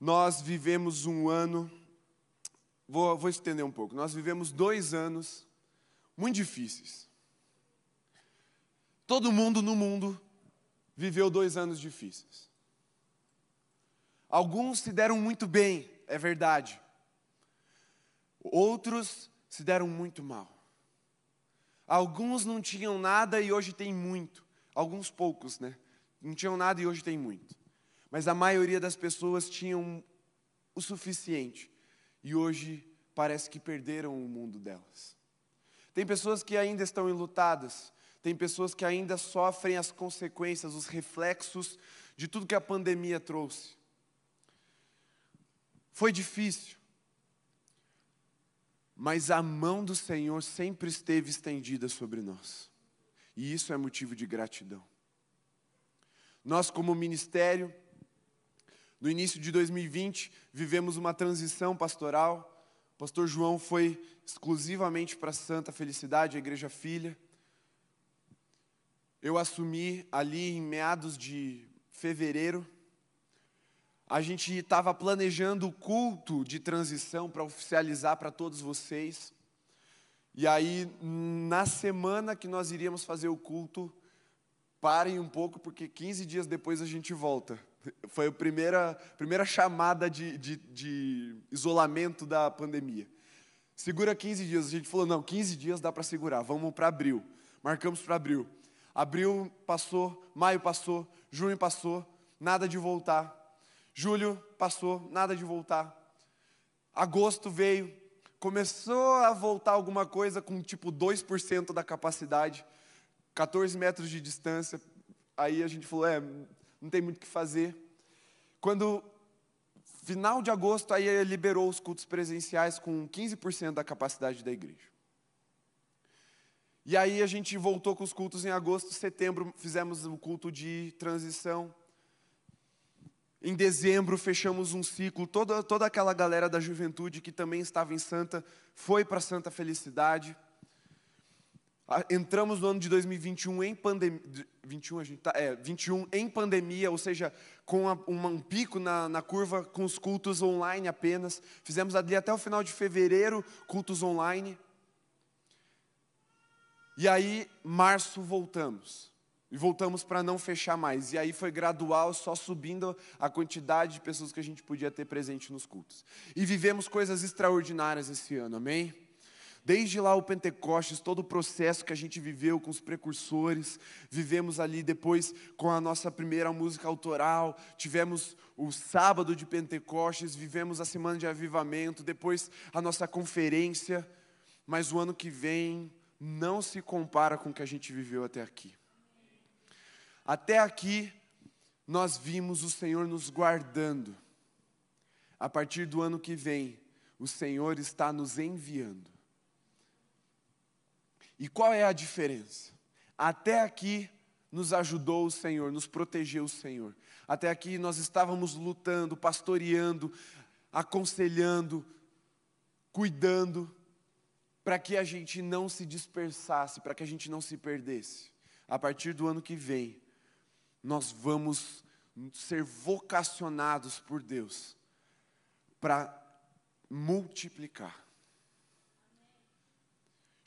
nós vivemos um ano, vou, vou estender um pouco, nós vivemos dois anos muito difíceis. Todo mundo no mundo viveu dois anos difíceis. Alguns se deram muito bem, é verdade. Outros se deram muito mal. Alguns não tinham nada e hoje têm muito. Alguns poucos, né? Não tinham nada e hoje têm muito. Mas a maioria das pessoas tinham o suficiente e hoje parece que perderam o mundo delas. Tem pessoas que ainda estão enlutadas, tem pessoas que ainda sofrem as consequências, os reflexos de tudo que a pandemia trouxe. Foi difícil, mas a mão do Senhor sempre esteve estendida sobre nós, e isso é motivo de gratidão. Nós, como ministério, no início de 2020, vivemos uma transição pastoral. O pastor João foi exclusivamente para Santa Felicidade, a Igreja Filha. Eu assumi ali em meados de fevereiro. A gente estava planejando o culto de transição para oficializar para todos vocês. E aí, na semana que nós iríamos fazer o culto, parem um pouco, porque 15 dias depois a gente volta. Foi a primeira, primeira chamada de, de, de isolamento da pandemia. Segura 15 dias. A gente falou: não, 15 dias dá para segurar, vamos para abril. Marcamos para abril. Abril passou, maio passou, junho passou, nada de voltar. Julho passou, nada de voltar. Agosto veio, começou a voltar alguma coisa com tipo 2% da capacidade, 14 metros de distância. Aí a gente falou: é, não tem muito o que fazer. Quando final de agosto, aí liberou os cultos presenciais com 15% da capacidade da igreja. E aí a gente voltou com os cultos em agosto, setembro fizemos o culto de transição. Em dezembro fechamos um ciclo, toda, toda aquela galera da juventude que também estava em Santa foi para Santa Felicidade. Entramos no ano de 2021 em pandemia, 21, a gente tá, é, 21 em pandemia, ou seja, com uma, um pico na, na curva com os cultos online apenas. Fizemos ali até o final de fevereiro cultos online. E aí, março, voltamos. E voltamos para não fechar mais. E aí foi gradual, só subindo a quantidade de pessoas que a gente podia ter presente nos cultos. E vivemos coisas extraordinárias esse ano, amém? Desde lá o Pentecostes, todo o processo que a gente viveu com os precursores, vivemos ali depois com a nossa primeira música autoral, tivemos o sábado de Pentecostes, vivemos a semana de avivamento, depois a nossa conferência, mas o ano que vem não se compara com o que a gente viveu até aqui. Até aqui, nós vimos o Senhor nos guardando. A partir do ano que vem, o Senhor está nos enviando. E qual é a diferença? Até aqui nos ajudou o Senhor, nos protegeu o Senhor. Até aqui nós estávamos lutando, pastoreando, aconselhando, cuidando, para que a gente não se dispersasse, para que a gente não se perdesse. A partir do ano que vem, nós vamos ser vocacionados por Deus para multiplicar.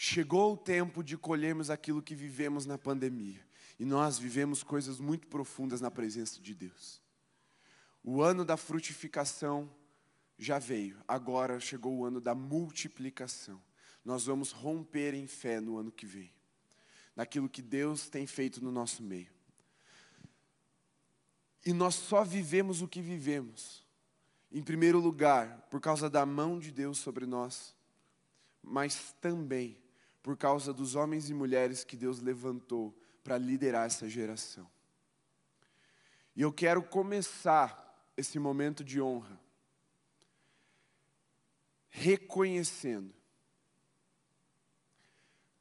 Chegou o tempo de colhermos aquilo que vivemos na pandemia. E nós vivemos coisas muito profundas na presença de Deus. O ano da frutificação já veio, agora chegou o ano da multiplicação nós vamos romper em fé no ano que vem, naquilo que Deus tem feito no nosso meio. E nós só vivemos o que vivemos, em primeiro lugar, por causa da mão de Deus sobre nós, mas também por causa dos homens e mulheres que Deus levantou para liderar essa geração. E eu quero começar esse momento de honra reconhecendo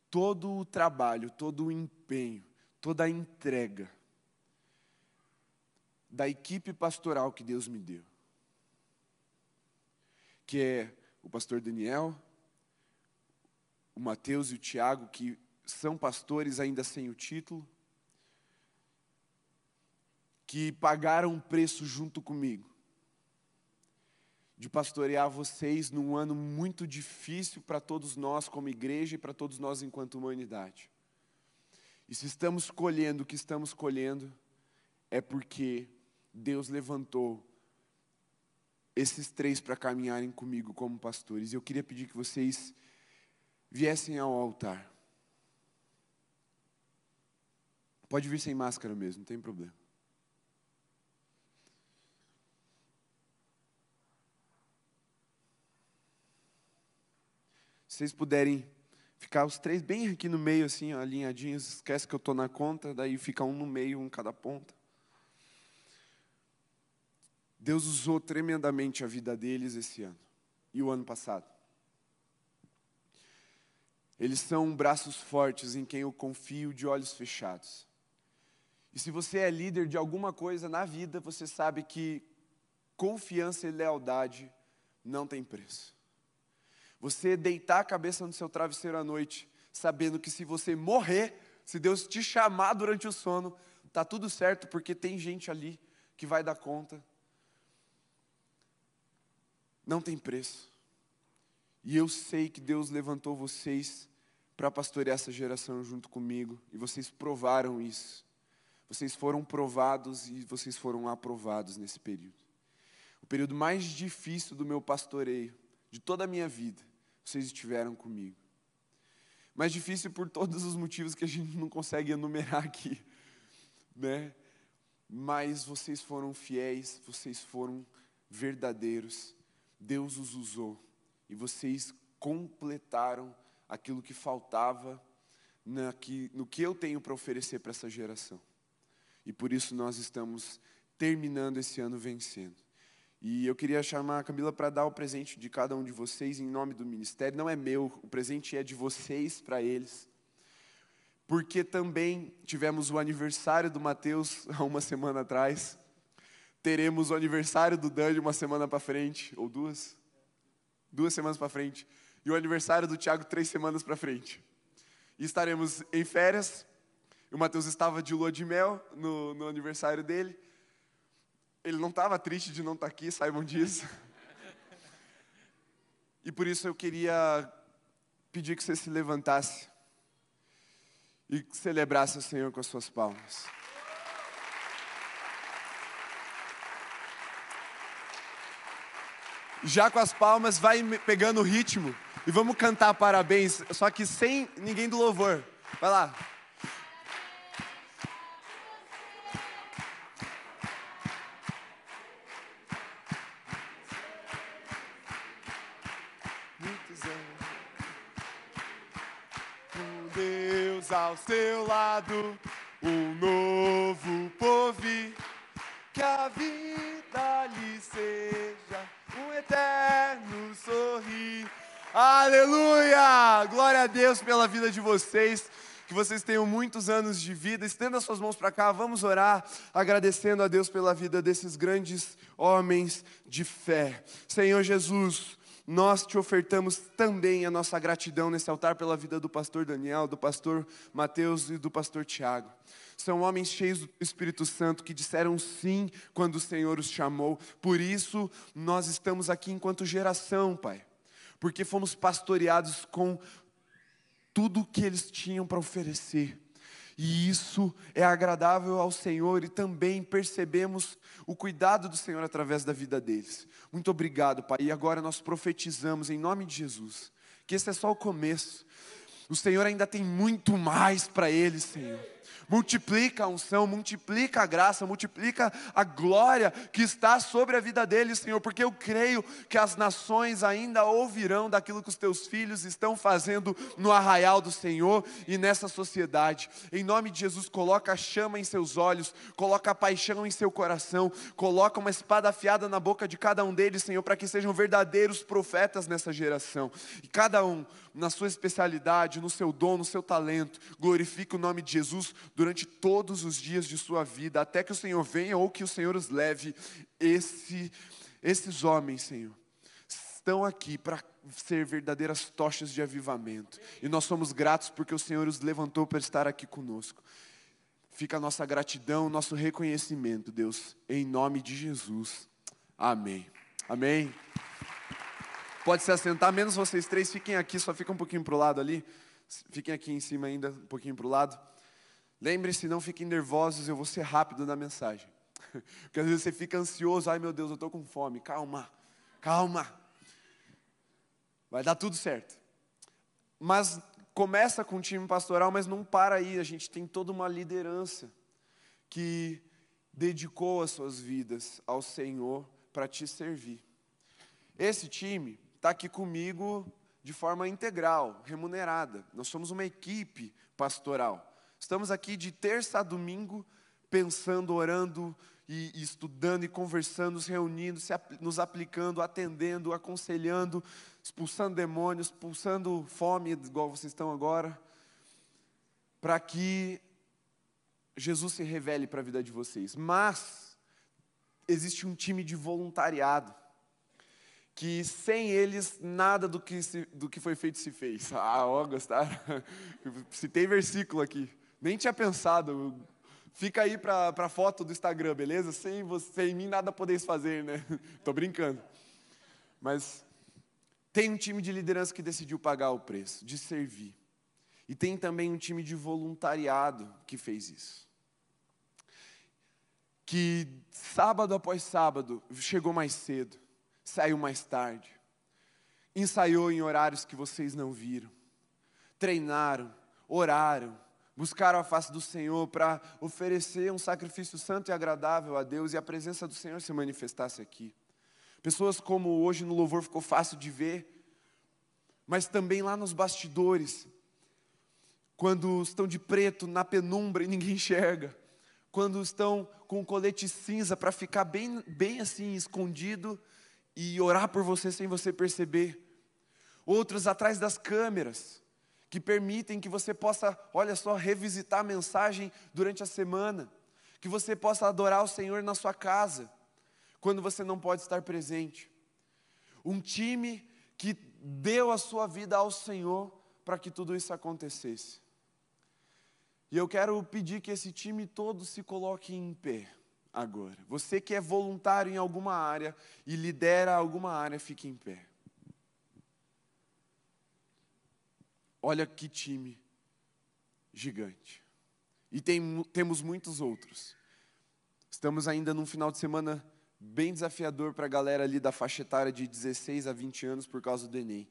todo o trabalho, todo o empenho, toda a entrega da equipe pastoral que Deus me deu. Que é o pastor Daniel, o Mateus e o Tiago, que são pastores ainda sem o título, que pagaram um preço junto comigo. de pastorear vocês num ano muito difícil para todos nós como igreja e para todos nós enquanto humanidade. E se estamos colhendo o que estamos colhendo, é porque Deus levantou esses três para caminharem comigo como pastores. E eu queria pedir que vocês viessem ao altar. Pode vir sem máscara mesmo, não tem problema. Se vocês puderem ficar os três bem aqui no meio, assim, ó, alinhadinhos, esquece que eu estou na conta, daí fica um no meio, um cada ponta. Deus usou tremendamente a vida deles esse ano e o ano passado. Eles são braços fortes em quem eu confio de olhos fechados. E se você é líder de alguma coisa na vida, você sabe que confiança e lealdade não tem preço. Você deitar a cabeça no seu travesseiro à noite, sabendo que se você morrer, se Deus te chamar durante o sono, tá tudo certo, porque tem gente ali que vai dar conta não tem preço. E eu sei que Deus levantou vocês para pastorear essa geração junto comigo, e vocês provaram isso. Vocês foram provados e vocês foram aprovados nesse período. O período mais difícil do meu pastoreio, de toda a minha vida, vocês estiveram comigo. Mais difícil por todos os motivos que a gente não consegue enumerar aqui, né? Mas vocês foram fiéis, vocês foram verdadeiros Deus os usou e vocês completaram aquilo que faltava no que eu tenho para oferecer para essa geração. E por isso nós estamos terminando esse ano vencendo. E eu queria chamar a Camila para dar o presente de cada um de vocês em nome do ministério. Não é meu, o presente é de vocês para eles. Porque também tivemos o aniversário do Mateus há uma semana atrás teremos o aniversário do Dani uma semana para frente, ou duas? Duas semanas para frente. E o aniversário do Tiago três semanas para frente. E estaremos em férias. O Matheus estava de lua de mel no, no aniversário dele. Ele não estava triste de não estar tá aqui, saibam disso. E por isso eu queria pedir que você se levantasse e celebrasse o Senhor com as suas palmas. Já com as palmas, vai pegando o ritmo e vamos cantar parabéns, só que sem ninguém do louvor. Vai lá. Com Deus ao seu lado, Aleluia! Glória a Deus pela vida de vocês. Que vocês tenham muitos anos de vida. Estenda suas mãos para cá, vamos orar, agradecendo a Deus pela vida desses grandes homens de fé. Senhor Jesus, nós te ofertamos também a nossa gratidão nesse altar pela vida do pastor Daniel, do pastor Mateus e do pastor Tiago. São homens cheios do Espírito Santo que disseram sim quando o Senhor os chamou. Por isso, nós estamos aqui enquanto geração, Pai. Porque fomos pastoreados com tudo que eles tinham para oferecer. E isso é agradável ao Senhor e também percebemos o cuidado do Senhor através da vida deles. Muito obrigado, Pai. E agora nós profetizamos em nome de Jesus que esse é só o começo. O Senhor ainda tem muito mais para eles, Senhor multiplica a unção, multiplica a graça, multiplica a glória que está sobre a vida deles, Senhor, porque eu creio que as nações ainda ouvirão daquilo que os teus filhos estão fazendo no arraial do Senhor e nessa sociedade. Em nome de Jesus, coloca a chama em seus olhos, coloca a paixão em seu coração, coloca uma espada afiada na boca de cada um deles, Senhor, para que sejam verdadeiros profetas nessa geração. E cada um, na sua especialidade, no seu dom, no seu talento, glorifique o nome de Jesus durante todos os dias de sua vida, até que o Senhor venha ou que o Senhor os leve. Esse, esses homens, Senhor, estão aqui para ser verdadeiras tochas de avivamento. E nós somos gratos porque o Senhor os levantou para estar aqui conosco. Fica a nossa gratidão, nosso reconhecimento, Deus, em nome de Jesus. Amém. Amém. Pode se assentar, menos vocês três, fiquem aqui, só fica um pouquinho para o lado ali. Fiquem aqui em cima ainda, um pouquinho para o lado. Lembre-se, não fiquem nervosos, eu vou ser rápido na mensagem. Porque às vezes você fica ansioso, ai meu Deus, eu estou com fome. Calma, calma. Vai dar tudo certo. Mas começa com o time pastoral, mas não para aí. A gente tem toda uma liderança que dedicou as suas vidas ao Senhor para te servir. Esse time está aqui comigo de forma integral, remunerada. Nós somos uma equipe pastoral. Estamos aqui de terça a domingo, pensando, orando e, estudando e conversando, nos reunindo, se, nos aplicando, atendendo, aconselhando, expulsando demônios, expulsando fome, igual vocês estão agora, para que Jesus se revele para a vida de vocês. Mas existe um time de voluntariado que sem eles nada do que, se, do que foi feito se fez. Ah, ó, gostaram? Citei versículo aqui. Nem tinha pensado. Fica aí para a foto do Instagram, beleza? Sem você, sem mim nada podeis fazer, né? Tô brincando. Mas tem um time de liderança que decidiu pagar o preço, de servir. E tem também um time de voluntariado que fez isso. Que sábado após sábado chegou mais cedo, saiu mais tarde, ensaiou em horários que vocês não viram, treinaram, oraram, buscaram a face do Senhor para oferecer um sacrifício santo e agradável a Deus e a presença do Senhor se manifestasse aqui. Pessoas como hoje no louvor ficou fácil de ver, mas também lá nos bastidores, quando estão de preto na penumbra e ninguém enxerga, quando estão com um colete cinza para ficar bem, bem assim escondido e orar por você sem você perceber. Outros atrás das câmeras, que permitem que você possa, olha só, revisitar a mensagem durante a semana, que você possa adorar o Senhor na sua casa, quando você não pode estar presente. Um time que deu a sua vida ao Senhor para que tudo isso acontecesse. E eu quero pedir que esse time todo se coloque em pé agora. Você que é voluntário em alguma área e lidera alguma área, fique em pé. Olha que time gigante. E tem, temos muitos outros. Estamos ainda num final de semana bem desafiador para a galera ali da faixa etária de 16 a 20 anos por causa do Enem.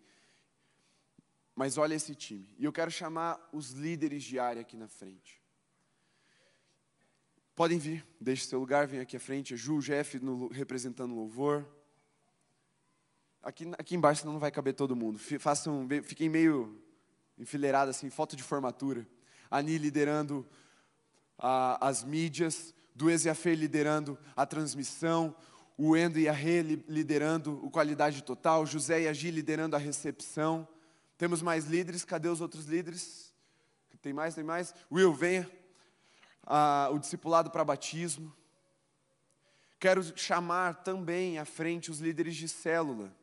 Mas olha esse time. E eu quero chamar os líderes de área aqui na frente. Podem vir, deixe seu lugar, vem aqui à frente. Ju, Jeff no, representando o louvor. Aqui, aqui embaixo não vai caber todo mundo. Façam, fiquem meio enfileirada assim, foto de formatura. Ani liderando a, as mídias, Duez e a Fê liderando a transmissão, o Endo e a Rê liderando o Qualidade Total, José e a Gi liderando a recepção. Temos mais líderes, cadê os outros líderes? Tem mais, tem mais? Will, venha. Ah, o discipulado para batismo. Quero chamar também à frente os líderes de célula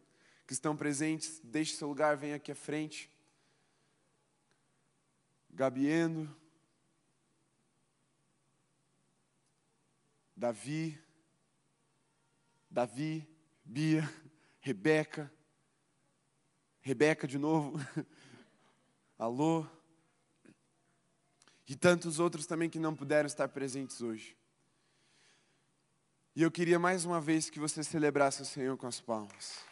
que estão presentes. Deixe seu lugar, venha aqui à frente. Gabieno, Davi, Davi, Bia, Rebeca, Rebeca de novo, alô, e tantos outros também que não puderam estar presentes hoje. E eu queria mais uma vez que você celebrasse o Senhor com as palmas.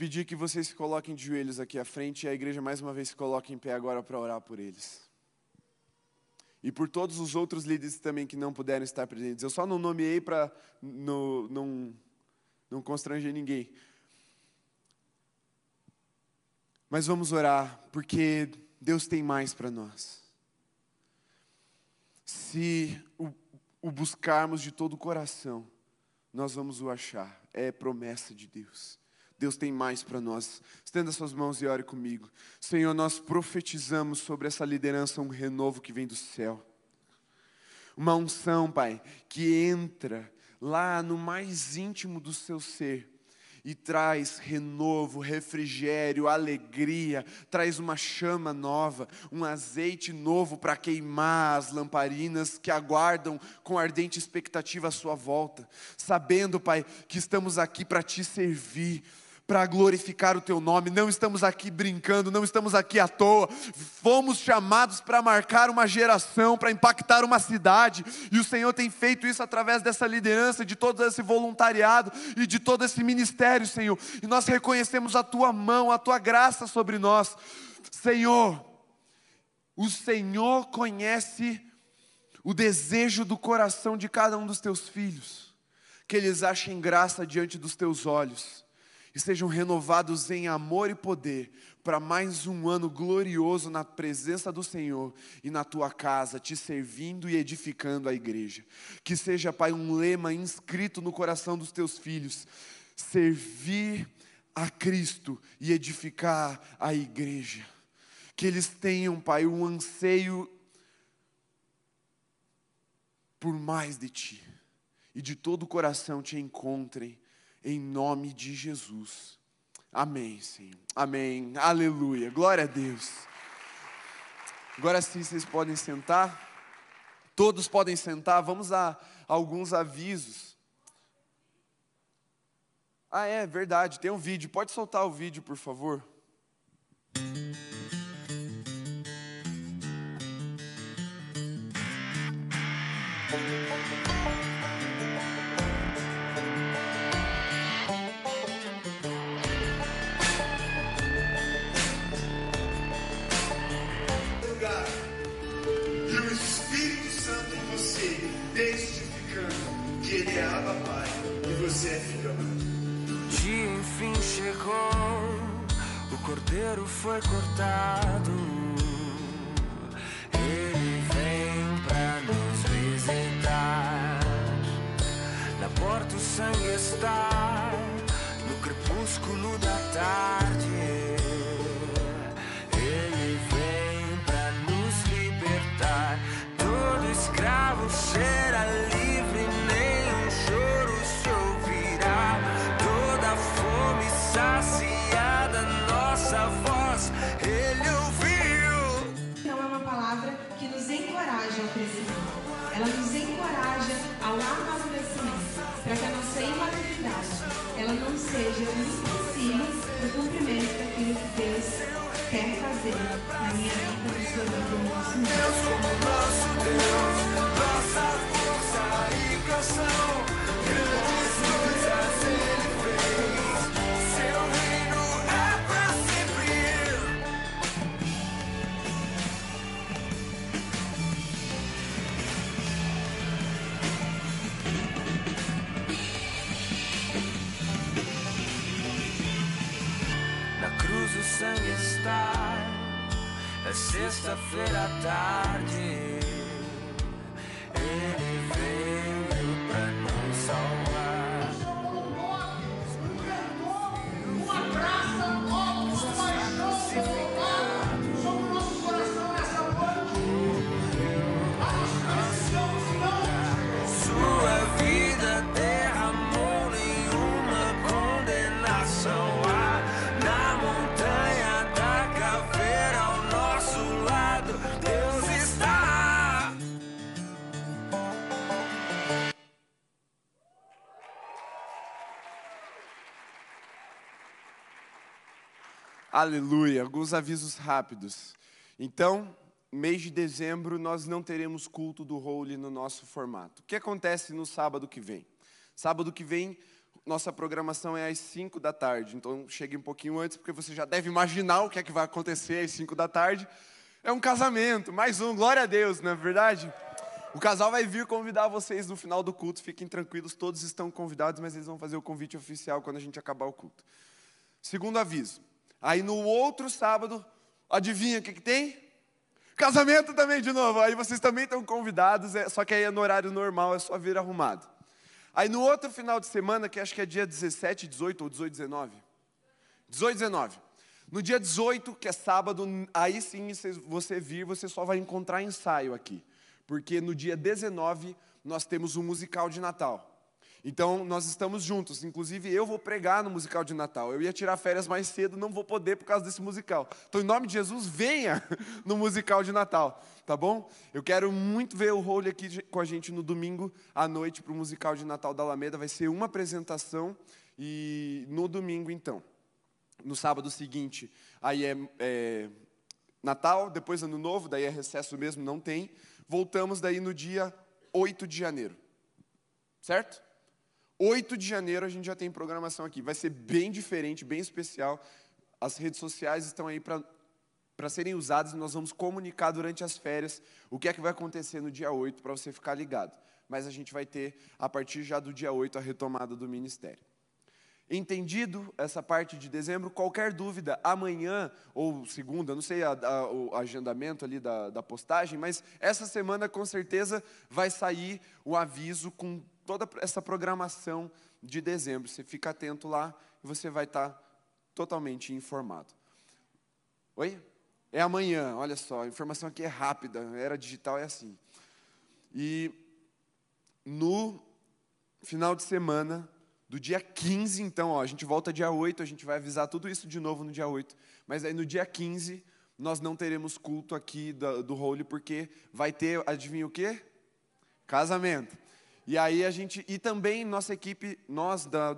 Pedir que vocês se coloquem de joelhos aqui à frente e a igreja mais uma vez se coloque em pé agora para orar por eles. E por todos os outros líderes também que não puderam estar presentes. Eu só não nomeei para não, não constranger ninguém. Mas vamos orar, porque Deus tem mais para nós. Se o, o buscarmos de todo o coração, nós vamos o achar. É promessa de Deus. Deus tem mais para nós. Estenda suas mãos e ore comigo. Senhor, nós profetizamos sobre essa liderança um renovo que vem do céu. Uma unção, Pai, que entra lá no mais íntimo do seu ser e traz renovo, refrigério, alegria, traz uma chama nova, um azeite novo para queimar as lamparinas que aguardam com ardente expectativa a sua volta, sabendo, Pai, que estamos aqui para te servir para glorificar o teu nome. Não estamos aqui brincando, não estamos aqui à toa. Fomos chamados para marcar uma geração, para impactar uma cidade, e o Senhor tem feito isso através dessa liderança, de todo esse voluntariado e de todo esse ministério, Senhor. E nós reconhecemos a tua mão, a tua graça sobre nós. Senhor, o Senhor conhece o desejo do coração de cada um dos teus filhos, que eles achem graça diante dos teus olhos e sejam renovados em amor e poder para mais um ano glorioso na presença do Senhor e na tua casa, te servindo e edificando a igreja. Que seja, Pai, um lema inscrito no coração dos teus filhos: servir a Cristo e edificar a igreja. Que eles tenham, Pai, um anseio por mais de Ti e de todo o coração te encontrem em nome de Jesus. Amém, Senhor. Amém. Aleluia. Glória a Deus. Agora sim, vocês podem sentar. Todos podem sentar. Vamos a alguns avisos. Ah, é verdade, tem um vídeo. Pode soltar o vídeo, por favor. Cordeiro foi cortado. Ele vem pra nos visitar. Na porta o sangue está, no crepúsculo da tarde. Ele vem pra nos libertar. Todo escravo será encoraja. Ela nos encoraja ao amadurecimento, para que a nossa imaturidade ela não seja empecilho no cumprimento daquilo que Deus quer fazer na minha vida, na sua vida, no nosso mundo. Deus como nosso Deus, nossa força e canção. Sexta-feira à tarde. Ele veio pra nos salvar. Aleluia. Alguns avisos rápidos. Então, mês de dezembro, nós não teremos culto do Holy no nosso formato. O que acontece no sábado que vem? Sábado que vem, nossa programação é às 5 da tarde. Então, chegue um pouquinho antes, porque você já deve imaginar o que é que vai acontecer às 5 da tarde. É um casamento, mais um, glória a Deus, não é verdade? O casal vai vir convidar vocês no final do culto, fiquem tranquilos, todos estão convidados, mas eles vão fazer o convite oficial quando a gente acabar o culto. Segundo aviso, aí no outro sábado, adivinha o que, que tem? Casamento também de novo, aí vocês também estão convidados, é, só que aí é no horário normal, é só vir arrumado. Aí no outro final de semana, que acho que é dia 17, 18 ou 18, 19. 18, 19. No dia 18, que é sábado, aí sim você vir, você só vai encontrar ensaio aqui. Porque no dia 19 nós temos um musical de Natal. Então, nós estamos juntos. Inclusive, eu vou pregar no musical de Natal. Eu ia tirar férias mais cedo, não vou poder por causa desse musical. Então, em nome de Jesus, venha no musical de Natal, tá bom? Eu quero muito ver o Role aqui com a gente no domingo à noite para o musical de Natal da Alameda. Vai ser uma apresentação e no domingo, então. No sábado seguinte, aí é, é Natal, depois Ano Novo, daí é recesso mesmo, não tem. Voltamos daí no dia 8 de janeiro. Certo? 8 de janeiro a gente já tem programação aqui. Vai ser bem diferente, bem especial. As redes sociais estão aí para serem usadas e nós vamos comunicar durante as férias o que é que vai acontecer no dia 8 para você ficar ligado. Mas a gente vai ter, a partir já do dia 8, a retomada do ministério. Entendido essa parte de dezembro, qualquer dúvida, amanhã ou segunda, não sei a, a, o agendamento ali da, da postagem, mas essa semana com certeza vai sair o aviso com toda essa programação de dezembro. Você fica atento lá e você vai estar totalmente informado. Oi? É amanhã, olha só, a informação aqui é rápida, era digital é assim. E no final de semana, do dia 15, então, ó, a gente volta dia 8, a gente vai avisar tudo isso de novo no dia 8. Mas aí no dia 15, nós não teremos culto aqui do, do Holy, porque vai ter, adivinha o quê? Casamento. E aí a gente, e também nossa equipe, nós da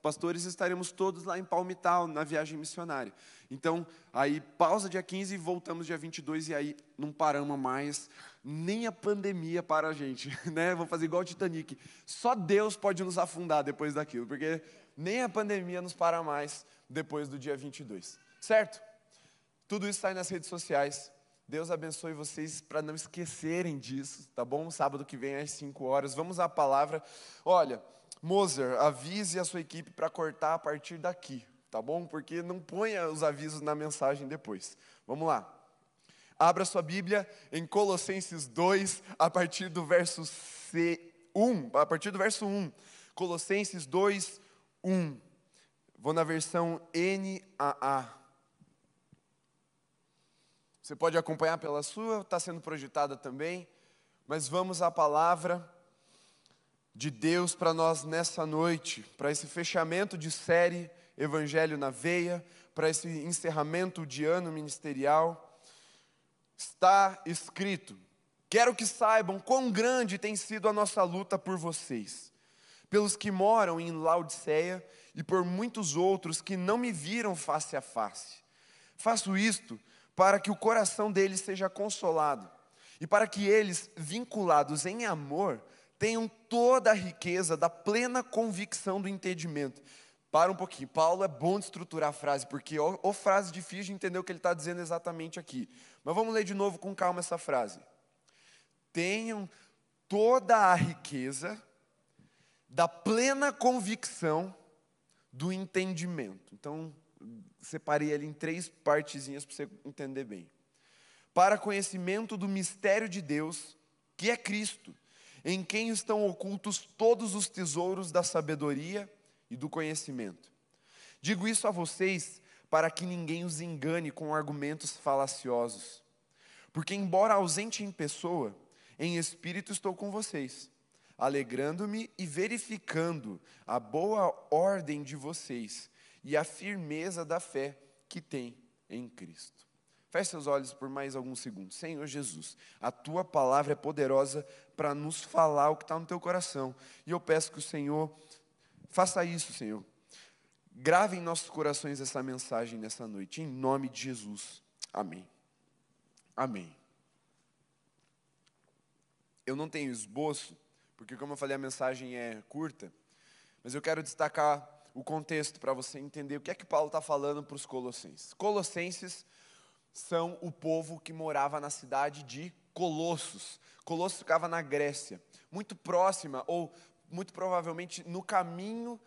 pastores estaremos todos lá em Palmital, na viagem missionária. Então, aí pausa dia 15 e voltamos dia 22 e aí não paramos mais. Nem a pandemia para a gente, né? Vou fazer igual o Titanic. Só Deus pode nos afundar depois daquilo, porque nem a pandemia nos para mais depois do dia 22. Certo? Tudo isso sai nas redes sociais. Deus abençoe vocês para não esquecerem disso, tá bom? Sábado que vem às 5 horas. Vamos à palavra. Olha, Moser, avise a sua equipe para cortar a partir daqui, tá bom? Porque não ponha os avisos na mensagem depois. Vamos lá. Abra sua Bíblia em Colossenses 2, a partir do verso C, 1, a partir do verso 1. Colossenses 2, 1. Vou na versão NAA. Você pode acompanhar pela sua, está sendo projetada também. Mas vamos à palavra de Deus para nós nessa noite, para esse fechamento de série Evangelho na Veia, para esse encerramento de ano ministerial. Está escrito: Quero que saibam quão grande tem sido a nossa luta por vocês, pelos que moram em Laodiceia e por muitos outros que não me viram face a face. Faço isto para que o coração deles seja consolado e para que eles, vinculados em amor, tenham toda a riqueza da plena convicção do entendimento. Para um pouquinho, Paulo é bom de estruturar a frase, porque ou frase difícil de entender o que ele está dizendo exatamente aqui. Mas vamos ler de novo com calma essa frase. Tenham toda a riqueza da plena convicção do entendimento. Então, separei ele em três partezinhas para você entender bem. Para conhecimento do mistério de Deus, que é Cristo, em quem estão ocultos todos os tesouros da sabedoria e do conhecimento. Digo isso a vocês para que ninguém os engane com argumentos falaciosos. Porque, embora ausente em pessoa, em espírito estou com vocês, alegrando-me e verificando a boa ordem de vocês e a firmeza da fé que tem em Cristo. Feche seus olhos por mais alguns segundos. Senhor Jesus, a tua palavra é poderosa para nos falar o que está no teu coração. E eu peço que o Senhor faça isso, Senhor. Grave em nossos corações essa mensagem nessa noite, em nome de Jesus. Amém. Amém. Eu não tenho esboço, porque, como eu falei, a mensagem é curta, mas eu quero destacar o contexto para você entender o que é que Paulo está falando para os colossenses. Colossenses são o povo que morava na cidade de Colossos. Colossos ficava na Grécia, muito próxima ou muito provavelmente no caminho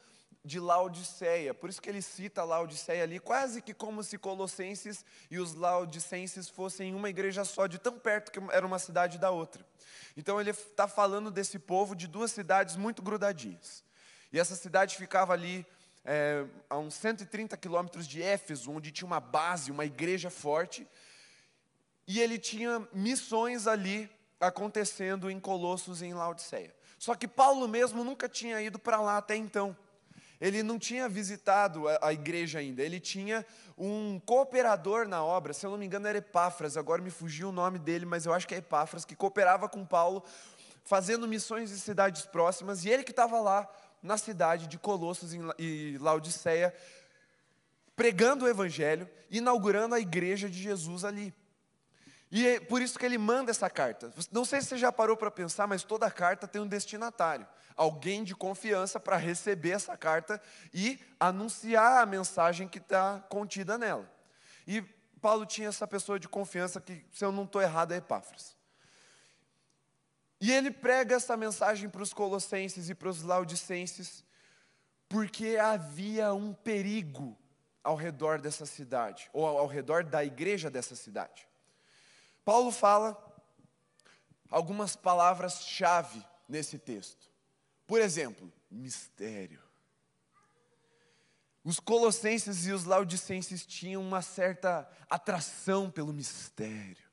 de Laodiceia. Por isso que ele cita Laodiceia ali, quase que como se Colossenses e os Laodicenses fossem uma igreja só, de tão perto que era uma cidade da outra. Então ele está falando desse povo de duas cidades muito grudadinhas. E essa cidade ficava ali é, a uns 130 quilômetros de Éfeso, onde tinha uma base, uma igreja forte, e ele tinha missões ali acontecendo em Colossos e em Laodiceia. Só que Paulo mesmo nunca tinha ido para lá até então. Ele não tinha visitado a, a igreja ainda, ele tinha um cooperador na obra, se eu não me engano era Epáfras, agora me fugiu o nome dele, mas eu acho que é Epáfras, que cooperava com Paulo, fazendo missões em cidades próximas, e ele que estava lá na cidade de Colossos e Laodiceia, pregando o evangelho, inaugurando a igreja de Jesus ali. E é por isso que ele manda essa carta. Não sei se você já parou para pensar, mas toda carta tem um destinatário. Alguém de confiança para receber essa carta e anunciar a mensagem que está contida nela. E Paulo tinha essa pessoa de confiança que, se eu não estou errado, é Epáfras. E ele prega essa mensagem para os colossenses e para os laudicenses, porque havia um perigo ao redor dessa cidade, ou ao redor da igreja dessa cidade. Paulo fala algumas palavras-chave nesse texto. Por exemplo, mistério. Os colossenses e os laudicenses tinham uma certa atração pelo mistério.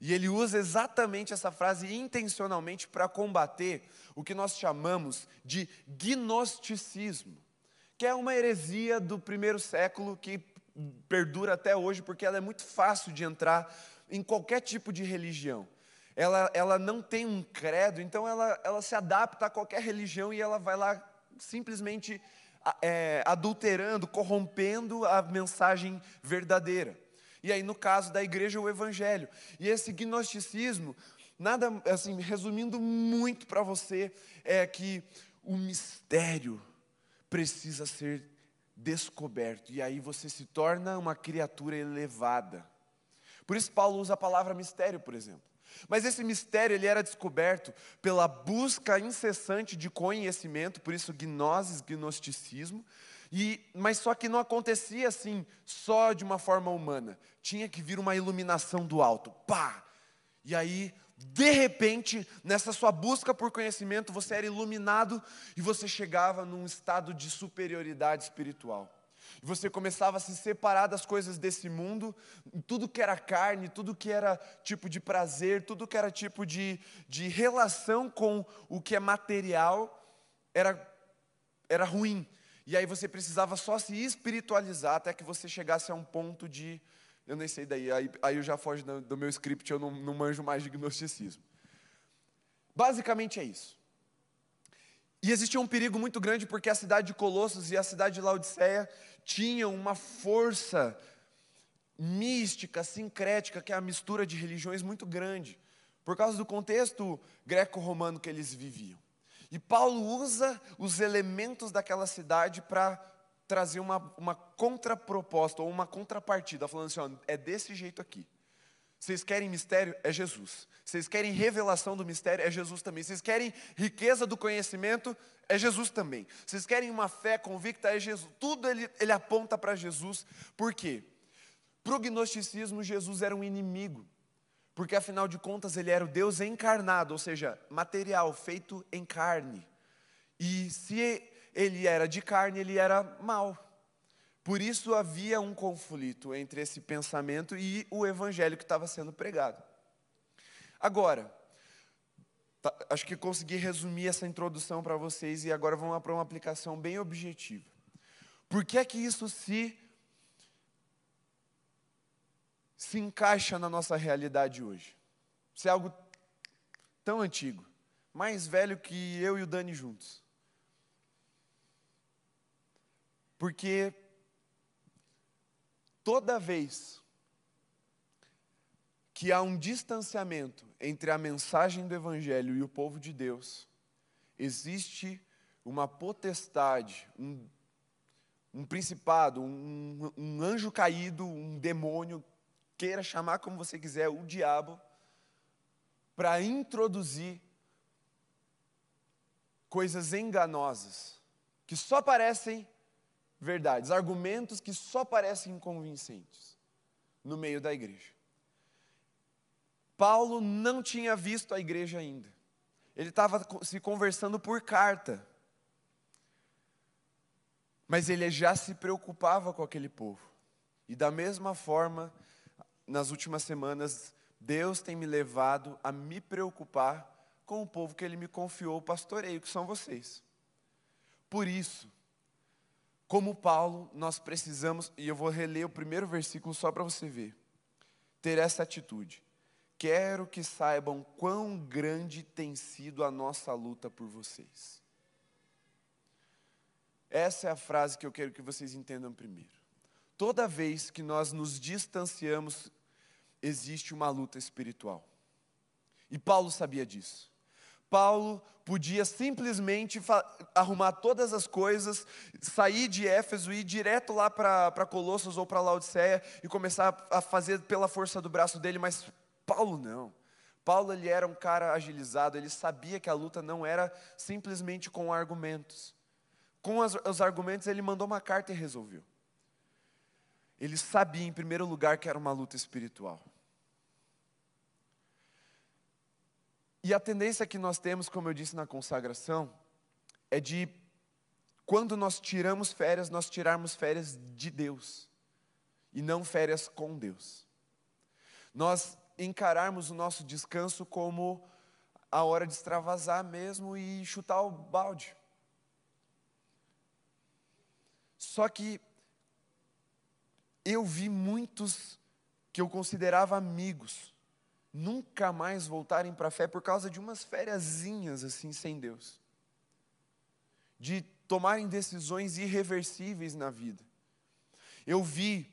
E ele usa exatamente essa frase intencionalmente para combater o que nós chamamos de gnosticismo, que é uma heresia do primeiro século que perdura até hoje, porque ela é muito fácil de entrar em qualquer tipo de religião. Ela, ela não tem um credo, então ela, ela se adapta a qualquer religião e ela vai lá simplesmente é, adulterando, corrompendo a mensagem verdadeira. E aí, no caso da igreja, o evangelho. E esse gnosticismo, nada, assim, resumindo muito para você, é que o mistério precisa ser descoberto. E aí você se torna uma criatura elevada. Por isso Paulo usa a palavra mistério, por exemplo. Mas esse mistério ele era descoberto pela busca incessante de conhecimento, por isso gnoses, gnosticismo, e mas só que não acontecia assim só de uma forma humana. Tinha que vir uma iluminação do alto. Pá! E aí, de repente, nessa sua busca por conhecimento, você era iluminado e você chegava num estado de superioridade espiritual. E você começava a se separar das coisas desse mundo, tudo que era carne, tudo que era tipo de prazer, tudo que era tipo de, de relação com o que é material, era, era ruim. E aí você precisava só se espiritualizar até que você chegasse a um ponto de. Eu nem sei daí, aí, aí eu já foge do, do meu script, eu não, não manjo mais de gnosticismo. Basicamente é isso. E existia um perigo muito grande porque a cidade de Colossos e a cidade de Laodiceia tinham uma força mística, sincrética, que é a mistura de religiões muito grande, por causa do contexto greco-romano que eles viviam. E Paulo usa os elementos daquela cidade para trazer uma, uma contraproposta ou uma contrapartida, falando assim: ó, é desse jeito aqui. Vocês querem mistério? É Jesus. Vocês querem revelação do mistério? É Jesus também. Vocês querem riqueza do conhecimento? É Jesus também. Vocês querem uma fé convicta? É Jesus. Tudo ele, ele aponta para Jesus. Por quê? Para o gnosticismo, Jesus era um inimigo. Porque afinal de contas ele era o Deus encarnado, ou seja, material, feito em carne. E se ele era de carne, ele era mal. Por isso havia um conflito entre esse pensamento e o evangelho que estava sendo pregado. Agora, tá- acho que consegui resumir essa introdução para vocês e agora vamos para uma aplicação bem objetiva. Por que é que isso se se encaixa na nossa realidade hoje? Isso é algo tão antigo, mais velho que eu e o Dani juntos. Porque toda vez que há um distanciamento entre a mensagem do Evangelho e o povo de Deus, existe uma potestade, um, um principado, um, um anjo caído, um demônio, queira chamar como você quiser, o diabo, para introduzir coisas enganosas, que só parecem verdades, argumentos que só parecem convincentes no meio da igreja. Paulo não tinha visto a igreja ainda. Ele estava se conversando por carta. Mas ele já se preocupava com aquele povo. E da mesma forma, nas últimas semanas, Deus tem me levado a me preocupar com o povo que ele me confiou o pastoreio, que são vocês. Por isso, como Paulo, nós precisamos, e eu vou reler o primeiro versículo só para você ver, ter essa atitude. Quero que saibam quão grande tem sido a nossa luta por vocês. Essa é a frase que eu quero que vocês entendam primeiro. Toda vez que nós nos distanciamos, existe uma luta espiritual. E Paulo sabia disso. Paulo podia simplesmente arrumar todas as coisas, sair de Éfeso e ir direto lá para Colossos ou para Laodiceia e começar a fazer pela força do braço dele, mas Paulo não. Paulo ele era um cara agilizado, ele sabia que a luta não era simplesmente com argumentos. Com as, os argumentos ele mandou uma carta e resolveu. Ele sabia em primeiro lugar que era uma luta espiritual. E a tendência que nós temos, como eu disse na consagração, é de, quando nós tiramos férias, nós tirarmos férias de Deus, e não férias com Deus. Nós encararmos o nosso descanso como a hora de extravasar mesmo e chutar o balde. Só que eu vi muitos que eu considerava amigos, nunca mais voltarem para a fé por causa de umas fériasinhas assim sem Deus. De tomarem decisões irreversíveis na vida. Eu vi,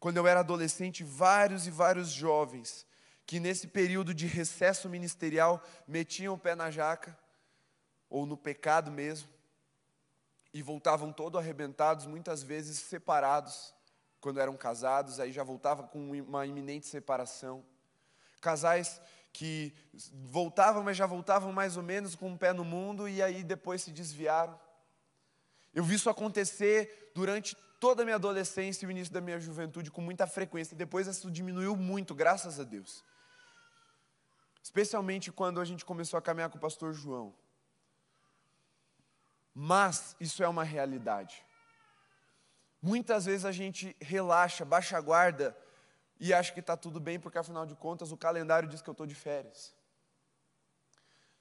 quando eu era adolescente, vários e vários jovens que nesse período de recesso ministerial metiam o pé na jaca, ou no pecado mesmo, e voltavam todo arrebentados, muitas vezes separados, quando eram casados, aí já voltava com uma iminente separação casais que voltavam, mas já voltavam mais ou menos com o um pé no mundo e aí depois se desviaram. Eu vi isso acontecer durante toda a minha adolescência e o início da minha juventude com muita frequência. Depois isso diminuiu muito, graças a Deus. Especialmente quando a gente começou a caminhar com o pastor João. Mas isso é uma realidade. Muitas vezes a gente relaxa, baixa a guarda e acha que está tudo bem, porque afinal de contas o calendário diz que eu estou de férias.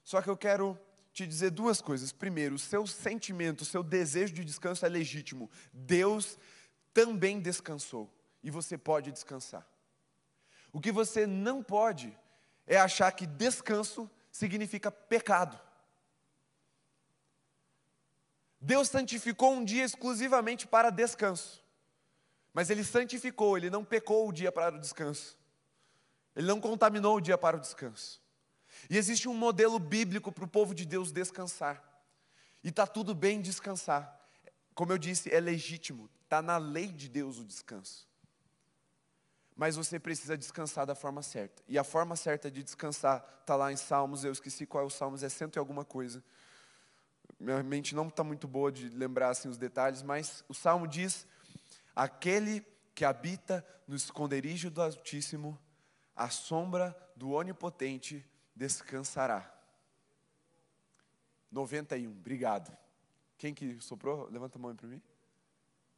Só que eu quero te dizer duas coisas. Primeiro, o seu sentimento, o seu desejo de descanso é legítimo. Deus também descansou e você pode descansar. O que você não pode é achar que descanso significa pecado. Deus santificou um dia exclusivamente para descanso. Mas ele santificou, ele não pecou o dia para o descanso. Ele não contaminou o dia para o descanso. E existe um modelo bíblico para o povo de Deus descansar. E está tudo bem descansar. Como eu disse, é legítimo, está na lei de Deus o descanso. Mas você precisa descansar da forma certa. E a forma certa de descansar está lá em Salmos, eu esqueci qual é o Salmos, é cento e alguma coisa. Minha mente não está muito boa de lembrar assim, os detalhes, mas o Salmo diz Aquele que habita no esconderijo do Altíssimo, a sombra do Onipotente descansará. 91, obrigado. Quem que soprou? Levanta a mão para mim.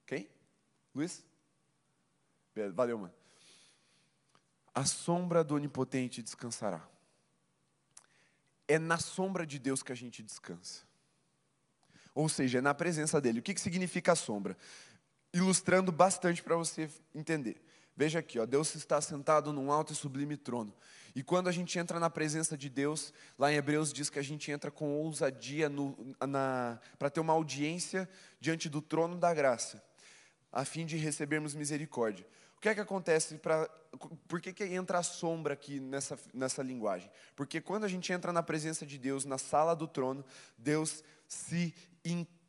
Quem? Luiz? Valeu, mano. A sombra do Onipotente descansará. É na sombra de Deus que a gente descansa. Ou seja, é na presença dele. O que, que significa a sombra? Ilustrando bastante para você entender. Veja aqui, ó, Deus está sentado num alto e sublime trono. E quando a gente entra na presença de Deus, lá em Hebreus diz que a gente entra com ousadia para ter uma audiência diante do trono da graça, a fim de recebermos misericórdia. O que é que acontece para. Por que, que entra a sombra aqui nessa, nessa linguagem? Porque quando a gente entra na presença de Deus, na sala do trono, Deus se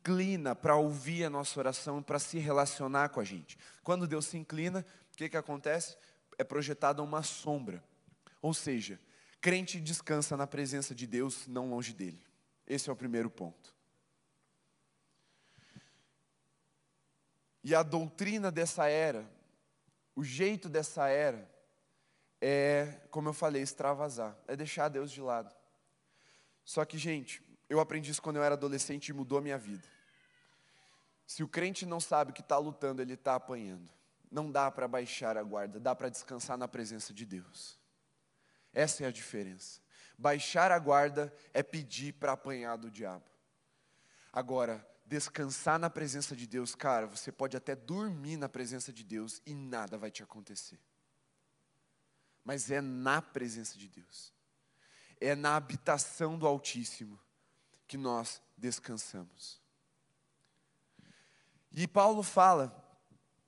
inclina para ouvir a nossa oração, para se relacionar com a gente. Quando Deus se inclina, o que, que acontece? É projetada uma sombra. Ou seja, crente descansa na presença de Deus, não longe dele. Esse é o primeiro ponto. E a doutrina dessa era, o jeito dessa era, é, como eu falei, extravasar, é deixar Deus de lado. Só que, gente, eu aprendi isso quando eu era adolescente e mudou a minha vida. Se o crente não sabe que está lutando, ele está apanhando. Não dá para baixar a guarda, dá para descansar na presença de Deus. Essa é a diferença. Baixar a guarda é pedir para apanhar do diabo. Agora, descansar na presença de Deus, cara, você pode até dormir na presença de Deus e nada vai te acontecer. Mas é na presença de Deus, é na habitação do Altíssimo que nós descansamos. E Paulo fala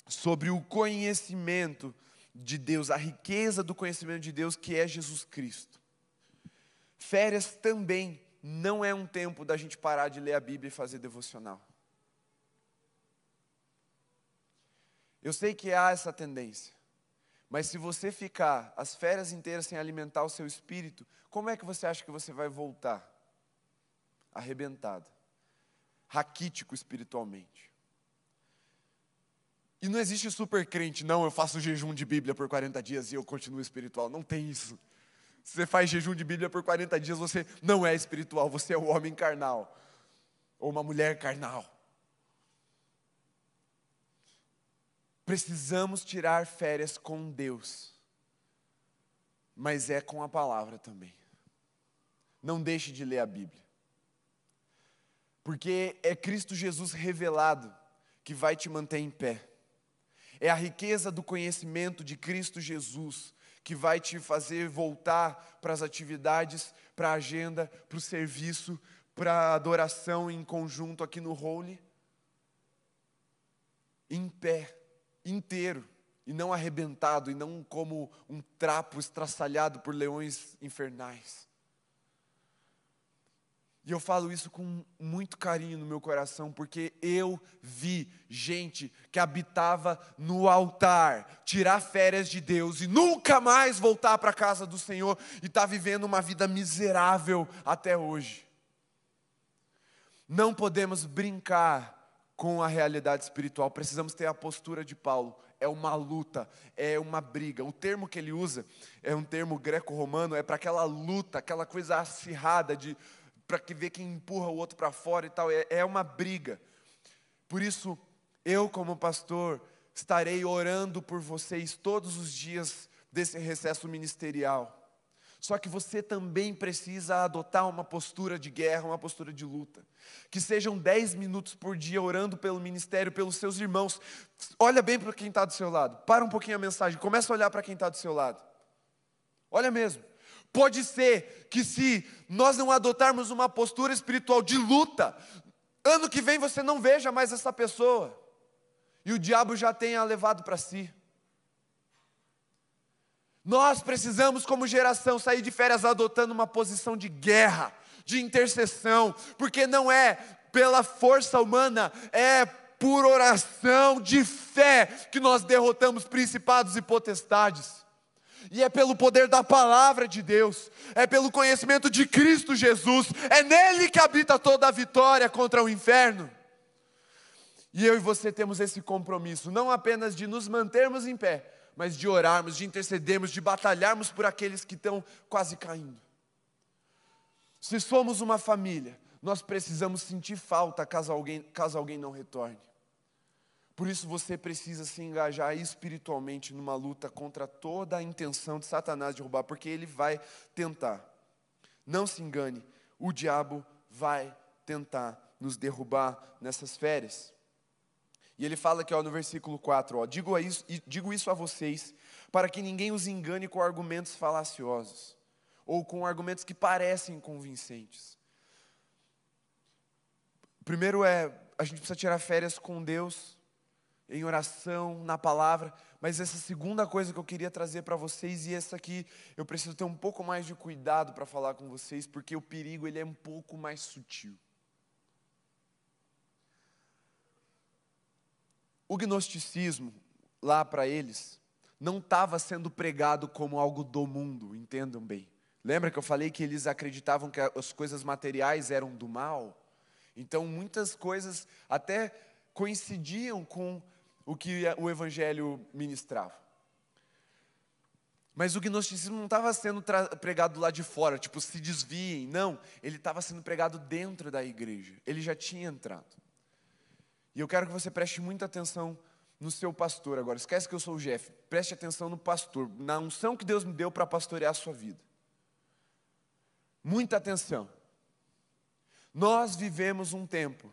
sobre o conhecimento de Deus, a riqueza do conhecimento de Deus que é Jesus Cristo. Férias também não é um tempo da gente parar de ler a Bíblia e fazer devocional. Eu sei que há essa tendência, mas se você ficar as férias inteiras sem alimentar o seu espírito, como é que você acha que você vai voltar? Arrebentado, raquítico espiritualmente. E não existe super crente, não, eu faço jejum de Bíblia por 40 dias e eu continuo espiritual. Não tem isso. Se você faz jejum de Bíblia por 40 dias, você não é espiritual, você é o homem carnal. Ou uma mulher carnal. Precisamos tirar férias com Deus, mas é com a palavra também. Não deixe de ler a Bíblia, porque é Cristo Jesus revelado que vai te manter em pé. É a riqueza do conhecimento de Cristo Jesus que vai te fazer voltar para as atividades, para a agenda, para o serviço, para a adoração em conjunto aqui no Holy. Em pé, inteiro, e não arrebentado, e não como um trapo estraçalhado por leões infernais. E eu falo isso com muito carinho no meu coração, porque eu vi gente que habitava no altar, tirar férias de Deus e nunca mais voltar para a casa do Senhor e está vivendo uma vida miserável até hoje. Não podemos brincar com a realidade espiritual, precisamos ter a postura de Paulo. É uma luta, é uma briga. O termo que ele usa é um termo greco-romano, é para aquela luta, aquela coisa acirrada de para que ver quem empurra o outro para fora e tal. É, é uma briga. Por isso, eu, como pastor, estarei orando por vocês todos os dias desse recesso ministerial. Só que você também precisa adotar uma postura de guerra, uma postura de luta. Que sejam 10 minutos por dia orando pelo ministério, pelos seus irmãos. Olha bem para quem está do seu lado. Para um pouquinho a mensagem, começa a olhar para quem está do seu lado. Olha mesmo. Pode ser que se nós não adotarmos uma postura espiritual de luta, ano que vem você não veja mais essa pessoa, e o diabo já tenha levado para si. Nós precisamos, como geração, sair de férias adotando uma posição de guerra, de intercessão, porque não é pela força humana, é por oração de fé que nós derrotamos principados e potestades. E é pelo poder da palavra de Deus, é pelo conhecimento de Cristo Jesus, é nele que habita toda a vitória contra o inferno. E eu e você temos esse compromisso, não apenas de nos mantermos em pé, mas de orarmos, de intercedermos, de batalharmos por aqueles que estão quase caindo. Se somos uma família, nós precisamos sentir falta caso alguém, caso alguém não retorne. Por isso você precisa se engajar espiritualmente numa luta contra toda a intenção de Satanás de roubar, porque ele vai tentar. Não se engane, o diabo vai tentar nos derrubar nessas férias. E ele fala aqui ó, no versículo 4: ó, digo, isso, digo isso a vocês, para que ninguém os engane com argumentos falaciosos, ou com argumentos que parecem convincentes. Primeiro é, a gente precisa tirar férias com Deus, em oração, na palavra, mas essa segunda coisa que eu queria trazer para vocês e essa aqui eu preciso ter um pouco mais de cuidado para falar com vocês, porque o perigo ele é um pouco mais sutil. O gnosticismo lá para eles não estava sendo pregado como algo do mundo, entendam bem. Lembra que eu falei que eles acreditavam que as coisas materiais eram do mal? Então muitas coisas até coincidiam com o que o Evangelho ministrava. Mas o gnosticismo não estava sendo pregado lá de fora, tipo, se desviem. Não, ele estava sendo pregado dentro da igreja. Ele já tinha entrado. E eu quero que você preste muita atenção no seu pastor agora. Esquece que eu sou o Jeff. Preste atenção no pastor, na unção que Deus me deu para pastorear a sua vida. muita atenção. Nós vivemos um tempo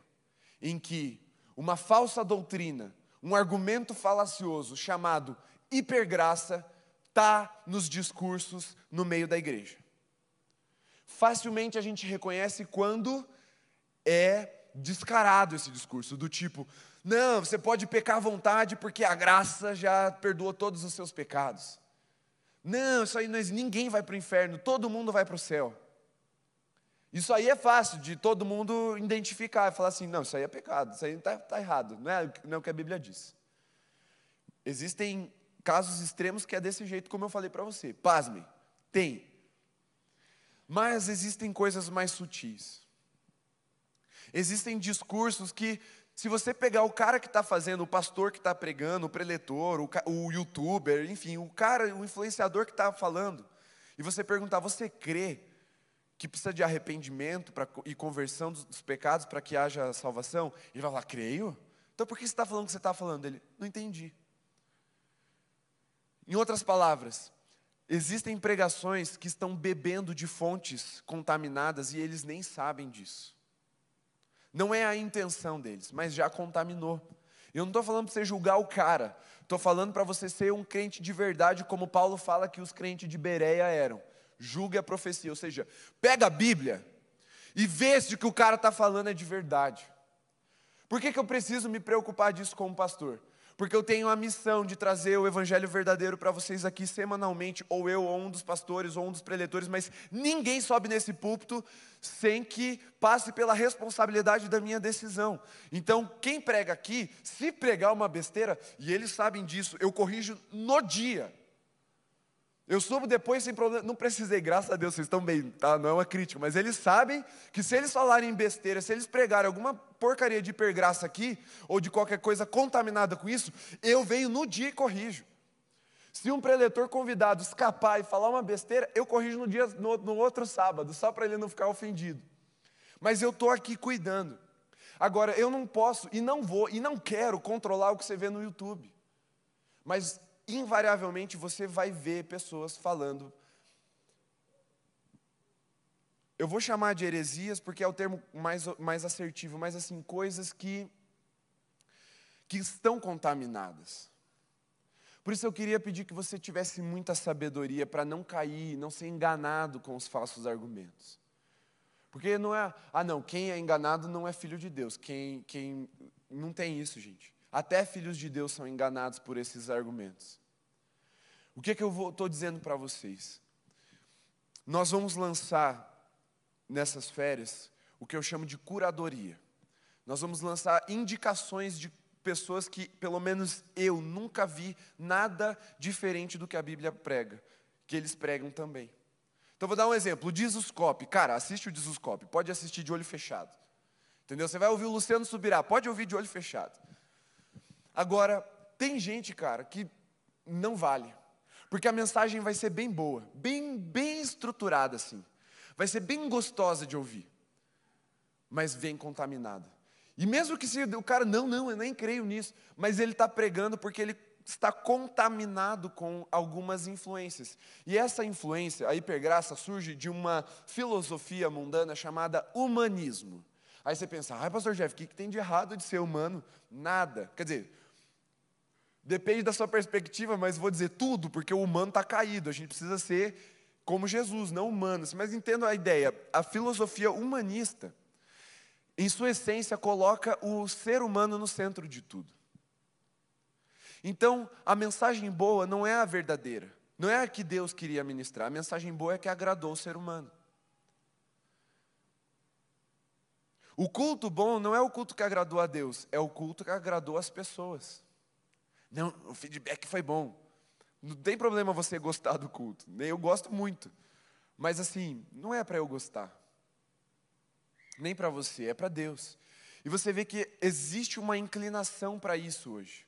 em que uma falsa doutrina, um argumento falacioso chamado hipergraça está nos discursos no meio da igreja. Facilmente a gente reconhece quando é descarado esse discurso, do tipo, não, você pode pecar à vontade porque a graça já perdoou todos os seus pecados. Não, isso aí existe, ninguém vai para o inferno, todo mundo vai para o céu. Isso aí é fácil de todo mundo identificar e falar assim: não, isso aí é pecado, isso aí está tá errado, não é, não é o que a Bíblia diz. Existem casos extremos que é desse jeito, como eu falei para você. Pasme, tem. Mas existem coisas mais sutis. Existem discursos que, se você pegar o cara que está fazendo, o pastor que está pregando, o preletor, o, o youtuber, enfim, o cara, o influenciador que está falando, e você perguntar, você crê que precisa de arrependimento pra, e conversão dos, dos pecados para que haja salvação? Ele vai falar, creio? Então por que você está falando o que você está falando? Ele, não entendi. Em outras palavras, existem pregações que estão bebendo de fontes contaminadas e eles nem sabem disso. Não é a intenção deles, mas já contaminou. Eu não estou falando para você julgar o cara, estou falando para você ser um crente de verdade, como Paulo fala que os crentes de Bereia eram. Julgue a profecia, ou seja, pega a Bíblia e vê se o que o cara está falando é de verdade. Por que, que eu preciso me preocupar disso como pastor? Porque eu tenho a missão de trazer o evangelho verdadeiro para vocês aqui semanalmente, ou eu, ou um dos pastores, ou um dos preletores, mas ninguém sobe nesse púlpito sem que passe pela responsabilidade da minha decisão. Então, quem prega aqui, se pregar uma besteira, e eles sabem disso, eu corrijo no dia. Eu subo depois sem problema, não precisei, graças a Deus, vocês estão bem, tá? Não é uma crítica, mas eles sabem que se eles falarem besteira, se eles pregarem alguma porcaria de hipergraça aqui, ou de qualquer coisa contaminada com isso, eu venho no dia e corrijo. Se um preletor convidado escapar e falar uma besteira, eu corrijo no, dia, no, no outro sábado, só para ele não ficar ofendido. Mas eu estou aqui cuidando. Agora, eu não posso e não vou e não quero controlar o que você vê no YouTube. Mas invariavelmente você vai ver pessoas falando. Eu vou chamar de heresias porque é o termo mais, mais assertivo, mas assim, coisas que, que estão contaminadas. Por isso eu queria pedir que você tivesse muita sabedoria para não cair, não ser enganado com os falsos argumentos. Porque não é, ah não, quem é enganado não é filho de Deus. Quem, quem não tem isso, gente. Até filhos de Deus são enganados por esses argumentos. O que, é que eu estou dizendo para vocês? Nós vamos lançar nessas férias o que eu chamo de curadoria. Nós vamos lançar indicações de pessoas que, pelo menos eu, nunca vi nada diferente do que a Bíblia prega, que eles pregam também. Então, vou dar um exemplo. O Disuscope. Cara, assiste o Disuscope. Pode assistir de olho fechado. Entendeu? Você vai ouvir o Luciano Subirá. Pode ouvir de olho fechado. Agora, tem gente, cara, que não vale. Porque a mensagem vai ser bem boa, bem, bem estruturada assim. Vai ser bem gostosa de ouvir. Mas vem contaminada. E mesmo que se o cara, não, não, eu nem creio nisso, mas ele está pregando porque ele está contaminado com algumas influências. E essa influência, a hipergraça, surge de uma filosofia mundana chamada humanismo. Aí você pensa, ai, pastor Jeff, o que, que tem de errado de ser humano? Nada. Quer dizer, Depende da sua perspectiva, mas vou dizer tudo, porque o humano está caído. A gente precisa ser como Jesus, não humanos. Mas entendo a ideia. A filosofia humanista, em sua essência, coloca o ser humano no centro de tudo. Então, a mensagem boa não é a verdadeira. Não é a que Deus queria ministrar. A mensagem boa é que agradou o ser humano. O culto bom não é o culto que agradou a Deus, é o culto que agradou as pessoas. Não, o feedback foi bom. Não tem problema você gostar do culto. Nem eu gosto muito. Mas assim, não é para eu gostar. Nem para você, é para Deus. E você vê que existe uma inclinação para isso hoje.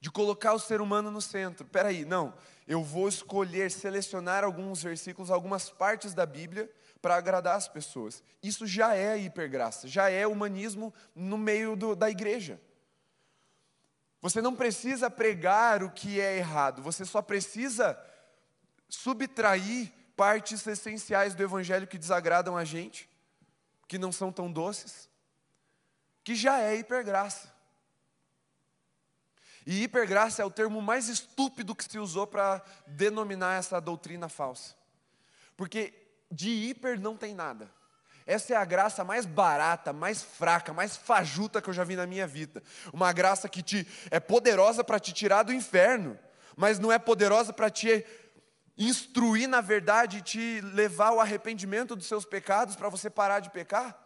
De colocar o ser humano no centro. Peraí, não. Eu vou escolher, selecionar alguns versículos, algumas partes da Bíblia para agradar as pessoas. Isso já é hipergraça, já é humanismo no meio do, da igreja. Você não precisa pregar o que é errado, você só precisa subtrair partes essenciais do evangelho que desagradam a gente, que não são tão doces, que já é hipergraça. E hipergraça é o termo mais estúpido que se usou para denominar essa doutrina falsa. Porque de hiper não tem nada. Essa é a graça mais barata, mais fraca, mais fajuta que eu já vi na minha vida. Uma graça que te é poderosa para te tirar do inferno, mas não é poderosa para te instruir na verdade e te levar ao arrependimento dos seus pecados para você parar de pecar.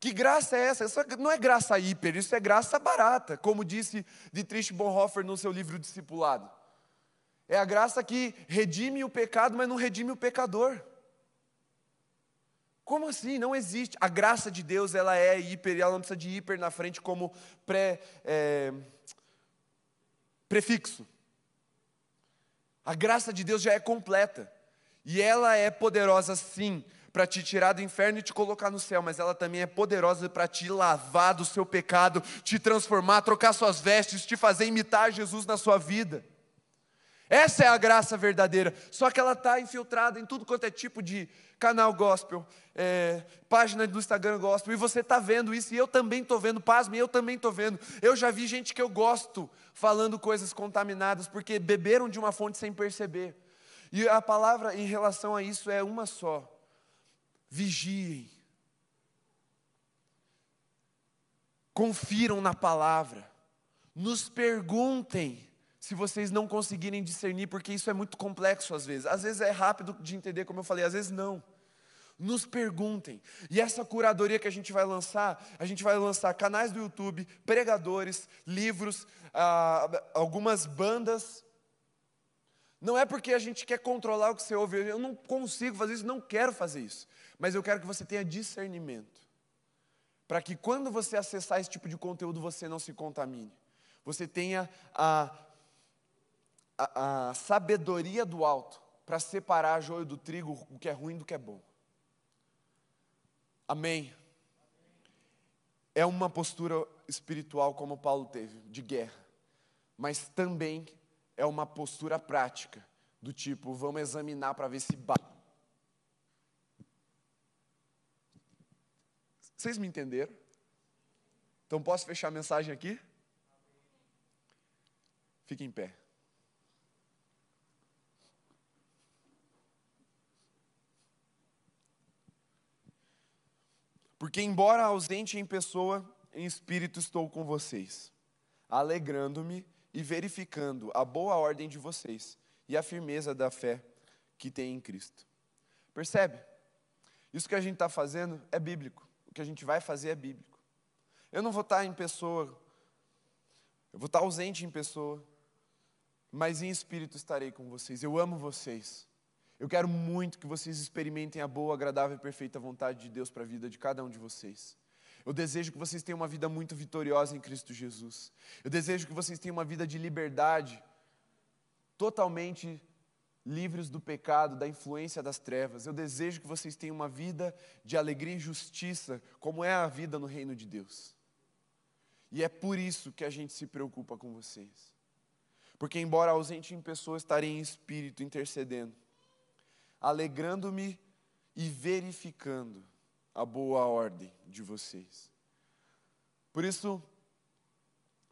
Que graça é essa? Isso não é graça hiper, isso é graça barata, como disse Dietrich Bonhoeffer no seu livro Discipulado. É a graça que redime o pecado, mas não redime o pecador. Como assim? Não existe. A graça de Deus, ela é hiper, ela não precisa de hiper na frente como pré, é, prefixo. A graça de Deus já é completa. E ela é poderosa sim para te tirar do inferno e te colocar no céu, mas ela também é poderosa para te lavar do seu pecado, te transformar, trocar suas vestes, te fazer imitar Jesus na sua vida. Essa é a graça verdadeira. Só que ela está infiltrada em tudo quanto é tipo de canal gospel, é, página do Instagram gospel, e você está vendo isso, e eu também estou vendo, pasme, eu também estou vendo. Eu já vi gente que eu gosto falando coisas contaminadas, porque beberam de uma fonte sem perceber. E a palavra em relação a isso é uma só: vigiem. Confiram na palavra, nos perguntem se vocês não conseguirem discernir, porque isso é muito complexo às vezes. Às vezes é rápido de entender, como eu falei, às vezes não. Nos perguntem. E essa curadoria que a gente vai lançar, a gente vai lançar canais do YouTube, pregadores, livros, ah, algumas bandas. Não é porque a gente quer controlar o que você ouve, eu não consigo fazer isso, não quero fazer isso. Mas eu quero que você tenha discernimento. Para que quando você acessar esse tipo de conteúdo, você não se contamine. Você tenha a a, a sabedoria do alto para separar joio do trigo, o que é ruim do que é bom. Amém. É uma postura espiritual como Paulo teve, de guerra, mas também é uma postura prática, do tipo, vamos examinar para ver se bate. Vocês me entenderam? Então posso fechar a mensagem aqui? Fique em pé. Porque, embora ausente em pessoa, em espírito estou com vocês, alegrando-me e verificando a boa ordem de vocês e a firmeza da fé que tem em Cristo. Percebe? Isso que a gente está fazendo é bíblico. O que a gente vai fazer é bíblico. Eu não vou estar em pessoa, eu vou estar ausente em pessoa, mas em espírito estarei com vocês. Eu amo vocês. Eu quero muito que vocês experimentem a boa, agradável e perfeita vontade de Deus para a vida de cada um de vocês. Eu desejo que vocês tenham uma vida muito vitoriosa em Cristo Jesus. Eu desejo que vocês tenham uma vida de liberdade, totalmente livres do pecado, da influência das trevas. Eu desejo que vocês tenham uma vida de alegria e justiça, como é a vida no reino de Deus. E é por isso que a gente se preocupa com vocês. Porque, embora ausente em pessoa, estarei em espírito intercedendo alegrando-me e verificando a boa ordem de vocês. Por isso,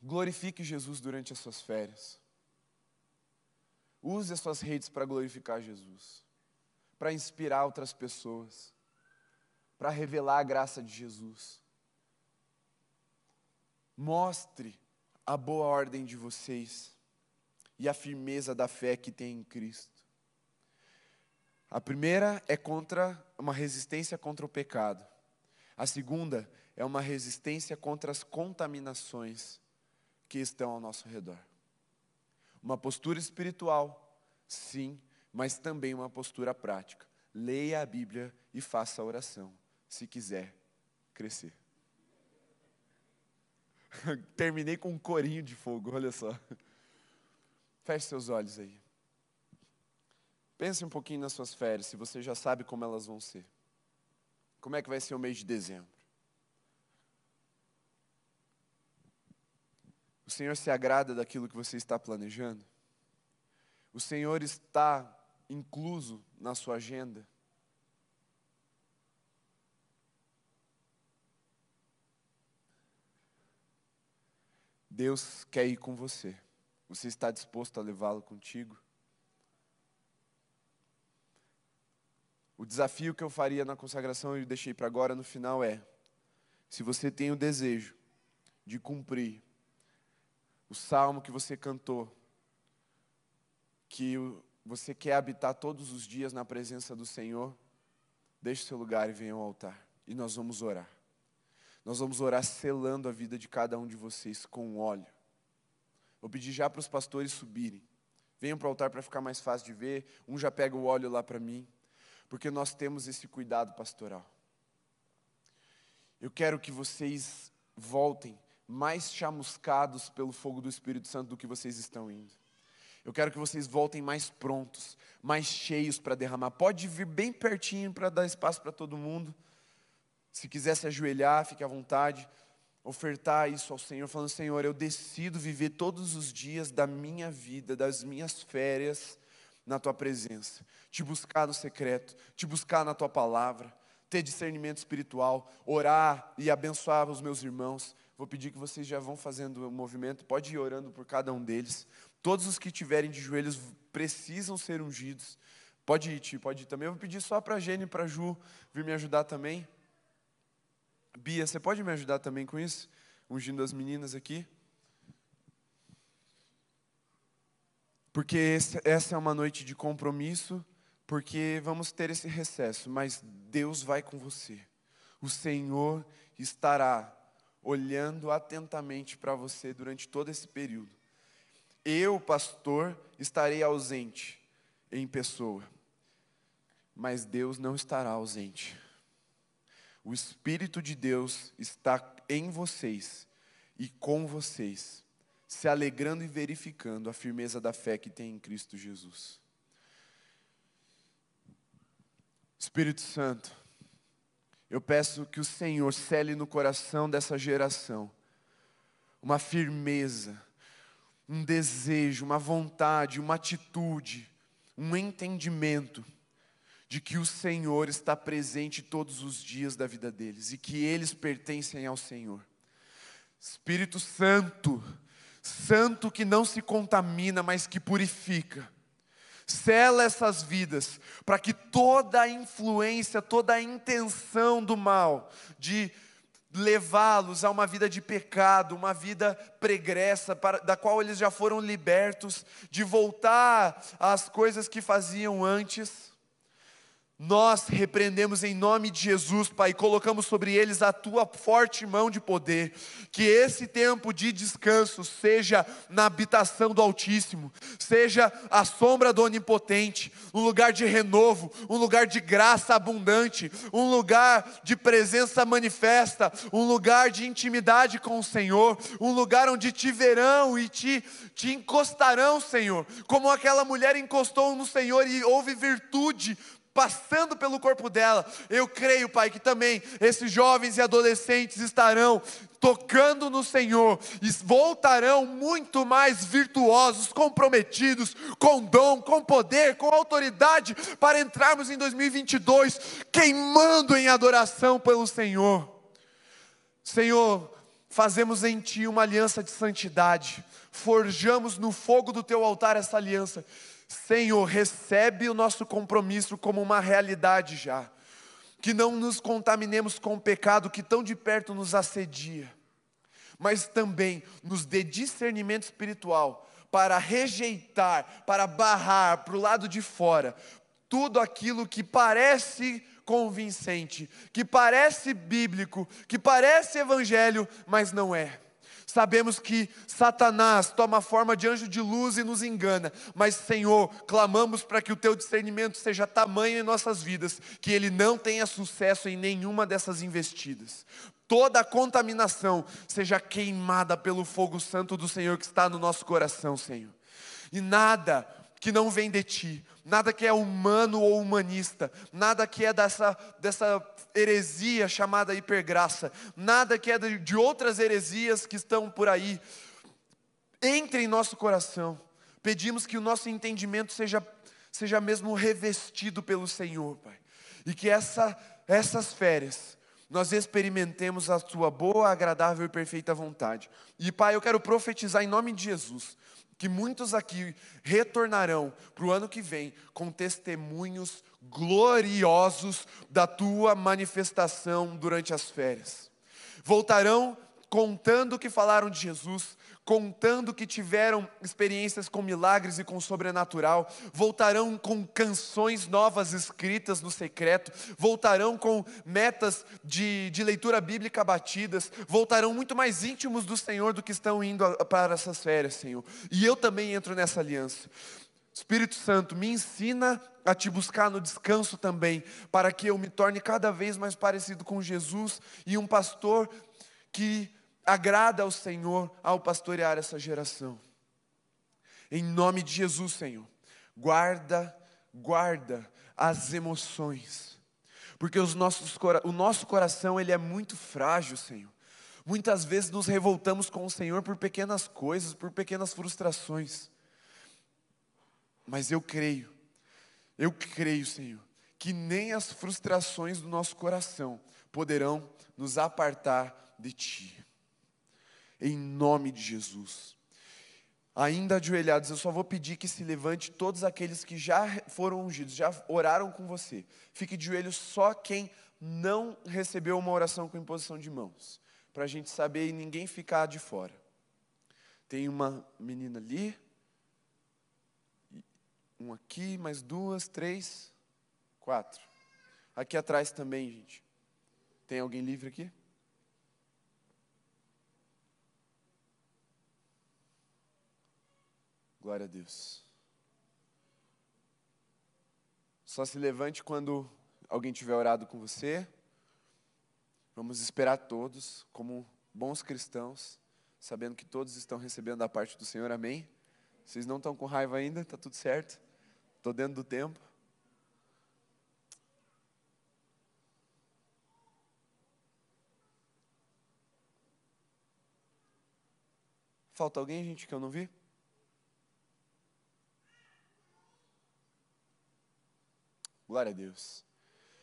glorifique Jesus durante as suas férias. Use as suas redes para glorificar Jesus, para inspirar outras pessoas, para revelar a graça de Jesus. Mostre a boa ordem de vocês e a firmeza da fé que tem em Cristo. A primeira é contra uma resistência contra o pecado. A segunda é uma resistência contra as contaminações que estão ao nosso redor. Uma postura espiritual, sim, mas também uma postura prática. Leia a Bíblia e faça a oração, se quiser crescer. Terminei com um corinho de fogo, olha só. Feche seus olhos aí. Pense um pouquinho nas suas férias, se você já sabe como elas vão ser. Como é que vai ser o mês de dezembro? O Senhor se agrada daquilo que você está planejando? O Senhor está incluso na sua agenda? Deus quer ir com você. Você está disposto a levá-lo contigo? O desafio que eu faria na consagração e deixei para agora no final é: se você tem o desejo de cumprir o salmo que você cantou, que você quer habitar todos os dias na presença do Senhor, deixe seu lugar e venha ao altar. E nós vamos orar. Nós vamos orar selando a vida de cada um de vocês com óleo. Vou pedir já para os pastores subirem. Venham para o altar para ficar mais fácil de ver. Um já pega o óleo lá para mim, porque nós temos esse cuidado pastoral. Eu quero que vocês voltem mais chamuscados pelo fogo do Espírito Santo do que vocês estão indo. Eu quero que vocês voltem mais prontos, mais cheios para derramar. Pode vir bem pertinho para dar espaço para todo mundo. Se quiser se ajoelhar, fique à vontade. Ofertar isso ao Senhor, falando: Senhor, eu decido viver todos os dias da minha vida, das minhas férias, na tua presença. Te buscar no secreto, te buscar na tua palavra, ter discernimento espiritual, orar e abençoar os meus irmãos. Vou pedir que vocês já vão fazendo o movimento, pode ir orando por cada um deles. Todos os que tiverem de joelhos precisam ser ungidos. Pode ir, Ti, pode ir também. Eu vou pedir só para a Gene e para a Ju vir me ajudar também. Bia, você pode me ajudar também com isso? Ungindo as meninas aqui? Porque essa é uma noite de compromisso, porque vamos ter esse recesso, mas Deus vai com você. O Senhor estará olhando atentamente para você durante todo esse período. Eu, pastor, estarei ausente em pessoa, mas Deus não estará ausente. O Espírito de Deus está em vocês e com vocês, se alegrando e verificando a firmeza da fé que tem em Cristo Jesus. Espírito Santo, eu peço que o Senhor cele no coração dessa geração uma firmeza, um desejo, uma vontade, uma atitude, um entendimento de que o Senhor está presente todos os dias da vida deles e que eles pertencem ao Senhor. Espírito Santo, Santo que não se contamina, mas que purifica. Sela essas vidas, para que toda a influência, toda a intenção do mal, de levá-los a uma vida de pecado, uma vida pregressa, para, da qual eles já foram libertos, de voltar às coisas que faziam antes. Nós repreendemos em nome de Jesus, Pai, e colocamos sobre eles a tua forte mão de poder. Que esse tempo de descanso seja na habitação do Altíssimo, seja a sombra do Onipotente, um lugar de renovo, um lugar de graça abundante, um lugar de presença manifesta, um lugar de intimidade com o Senhor, um lugar onde te verão e te, te encostarão, Senhor, como aquela mulher encostou no Senhor e houve virtude passando pelo corpo dela. Eu creio, Pai, que também esses jovens e adolescentes estarão tocando no Senhor e voltarão muito mais virtuosos, comprometidos, com dom, com poder, com autoridade, para entrarmos em 2022 queimando em adoração pelo Senhor. Senhor, fazemos em Ti uma aliança de santidade, forjamos no fogo do Teu altar essa aliança. Senhor, recebe o nosso compromisso como uma realidade já. Que não nos contaminemos com o pecado que tão de perto nos assedia, mas também nos dê discernimento espiritual para rejeitar, para barrar para o lado de fora tudo aquilo que parece convincente, que parece bíblico, que parece evangelho, mas não é. Sabemos que Satanás toma forma de anjo de luz e nos engana, mas Senhor, clamamos para que o teu discernimento seja tamanho em nossas vidas, que ele não tenha sucesso em nenhuma dessas investidas. Toda a contaminação seja queimada pelo fogo santo do Senhor que está no nosso coração, Senhor. E nada que não vem de ti, nada que é humano ou humanista, nada que é dessa, dessa heresia chamada hipergraça, nada que é de, de outras heresias que estão por aí, entre em nosso coração, Pedimos que o nosso entendimento seja, seja mesmo revestido pelo Senhor, Pai. E que essa, essas férias nós experimentemos a Tua boa, agradável e perfeita vontade. E, Pai, eu quero profetizar em nome de Jesus que muitos aqui retornarão para o ano que vem com testemunhos gloriosos da tua manifestação durante as férias. Voltarão contando que falaram de Jesus, contando que tiveram experiências com milagres e com sobrenatural, voltarão com canções novas escritas no secreto, voltarão com metas de, de leitura bíblica batidas, voltarão muito mais íntimos do Senhor do que estão indo a- para essas férias, Senhor. E eu também entro nessa aliança. Espírito Santo, me ensina a te buscar no descanso também, para que eu me torne cada vez mais parecido com Jesus e um pastor que agrada ao Senhor ao pastorear essa geração. Em nome de Jesus, Senhor, guarda, guarda as emoções, porque os nossos, o nosso coração ele é muito frágil, Senhor. Muitas vezes nos revoltamos com o Senhor por pequenas coisas, por pequenas frustrações. Mas eu creio, eu creio, Senhor, que nem as frustrações do nosso coração poderão nos apartar de Ti. Em nome de Jesus. Ainda ajoelhados, eu só vou pedir que se levante todos aqueles que já foram ungidos, já oraram com você. Fique de joelho só quem não recebeu uma oração com imposição de mãos, para a gente saber e ninguém ficar de fora. Tem uma menina ali, um aqui, mais duas, três, quatro. Aqui atrás também, gente. Tem alguém livre aqui? Glória a Deus. Só se levante quando alguém tiver orado com você. Vamos esperar todos, como bons cristãos, sabendo que todos estão recebendo da parte do Senhor, amém? Vocês não estão com raiva ainda? Está tudo certo? Estou dentro do tempo. Falta alguém, gente, que eu não vi? Glória a Deus.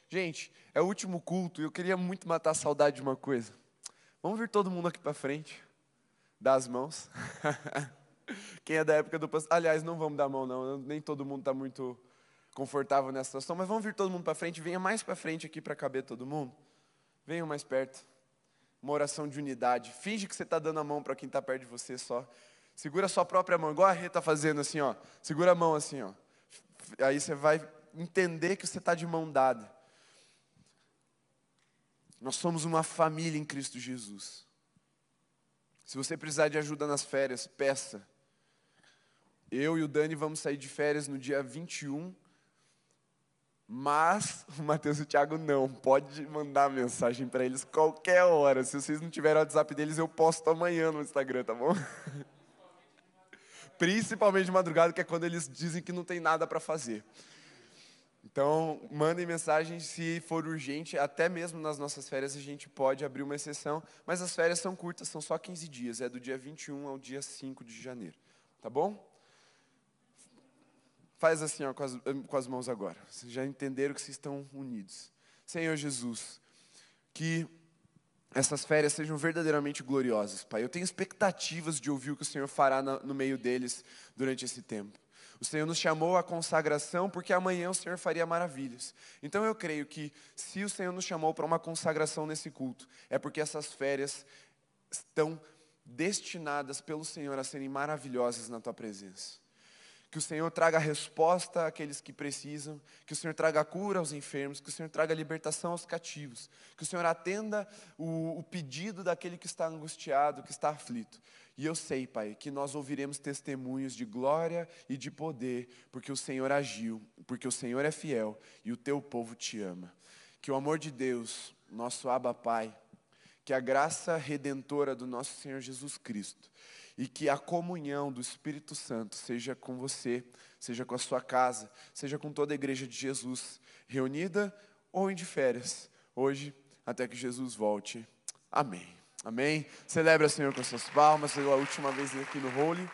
Gente, é o último culto e eu queria muito matar a saudade de uma coisa. Vamos vir todo mundo aqui para frente, dar as mãos. Quem é da época do pastor. Aliás, não vamos dar mão, não. Nem todo mundo está muito confortável nessa situação, mas vamos vir todo mundo para frente. Venha mais para frente aqui para caber todo mundo. Venham mais perto. Uma oração de unidade. Finge que você está dando a mão para quem está perto de você só. Segura a sua própria mão, igual a Rê está fazendo assim, ó. Segura a mão assim, ó. Aí você vai entender que você está de mão dada. Nós somos uma família em Cristo Jesus. Se você precisar de ajuda nas férias, peça. Eu e o Dani vamos sair de férias no dia 21. Mas o Matheus e o Thiago não. Pode mandar mensagem para eles qualquer hora. Se vocês não tiverem o WhatsApp deles, eu posto amanhã no Instagram, tá bom? Principalmente de madrugada, que é quando eles dizem que não tem nada para fazer. Então, mandem mensagem se for urgente, até mesmo nas nossas férias a gente pode abrir uma exceção, mas as férias são curtas, são só 15 dias, é do dia 21 ao dia 5 de janeiro, tá bom? Faz assim ó, com, as, com as mãos agora, vocês já entenderam que vocês estão unidos. Senhor Jesus, que essas férias sejam verdadeiramente gloriosas, Pai. Eu tenho expectativas de ouvir o que o Senhor fará no meio deles durante esse tempo. O Senhor nos chamou à consagração porque amanhã o Senhor faria maravilhas. Então eu creio que se o Senhor nos chamou para uma consagração nesse culto, é porque essas férias estão destinadas pelo Senhor a serem maravilhosas na tua presença. Que o Senhor traga resposta àqueles que precisam, que o Senhor traga cura aos enfermos, que o Senhor traga libertação aos cativos, que o Senhor atenda o, o pedido daquele que está angustiado, que está aflito. E eu sei, Pai, que nós ouviremos testemunhos de glória e de poder, porque o Senhor agiu, porque o Senhor é fiel e o teu povo te ama. Que o amor de Deus, nosso Abba Pai, que a graça redentora do nosso Senhor Jesus Cristo e que a comunhão do Espírito Santo seja com você, seja com a sua casa, seja com toda a igreja de Jesus, reunida ou em de férias, hoje, até que Jesus volte. Amém. Amém. Celebra, Senhor, com suas palmas, pela última vez aqui no Holy.